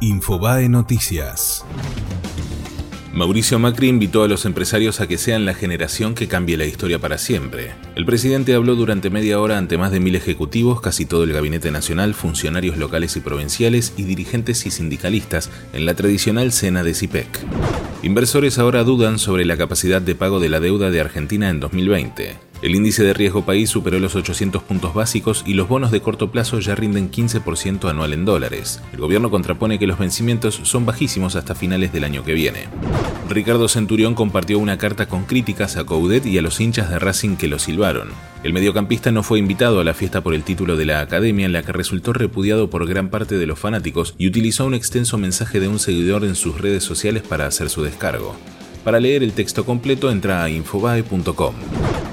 Infobae Noticias. Mauricio Macri invitó a los empresarios a que sean la generación que cambie la historia para siempre. El presidente habló durante media hora ante más de mil ejecutivos, casi todo el gabinete nacional, funcionarios locales y provinciales y dirigentes y sindicalistas en la tradicional cena de CIPEC. Inversores ahora dudan sobre la capacidad de pago de la deuda de Argentina en 2020. El índice de riesgo país superó los 800 puntos básicos y los bonos de corto plazo ya rinden 15% anual en dólares. El gobierno contrapone que los vencimientos son bajísimos hasta finales del año que viene. Ricardo Centurión compartió una carta con críticas a Coudet y a los hinchas de Racing que lo silbaron. El mediocampista no fue invitado a la fiesta por el título de la academia en la que resultó repudiado por gran parte de los fanáticos y utilizó un extenso mensaje de un seguidor en sus redes sociales para hacer su descargo. Para leer el texto completo entra a infobae.com.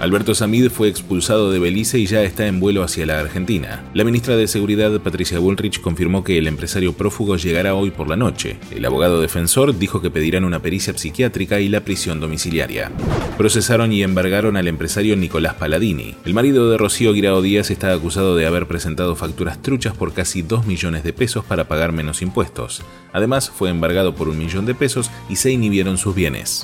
Alberto Samid fue expulsado de Belice y ya está en vuelo hacia la Argentina. La ministra de Seguridad, Patricia Bullrich, confirmó que el empresario prófugo llegará hoy por la noche. El abogado defensor dijo que pedirán una pericia psiquiátrica y la prisión domiciliaria. Procesaron y embargaron al empresario Nicolás Paladini. El marido de Rocío Guirao Díaz está acusado de haber presentado facturas truchas por casi 2 millones de pesos para pagar menos impuestos. Además, fue embargado por un millón de pesos y se inhibieron sus bienes.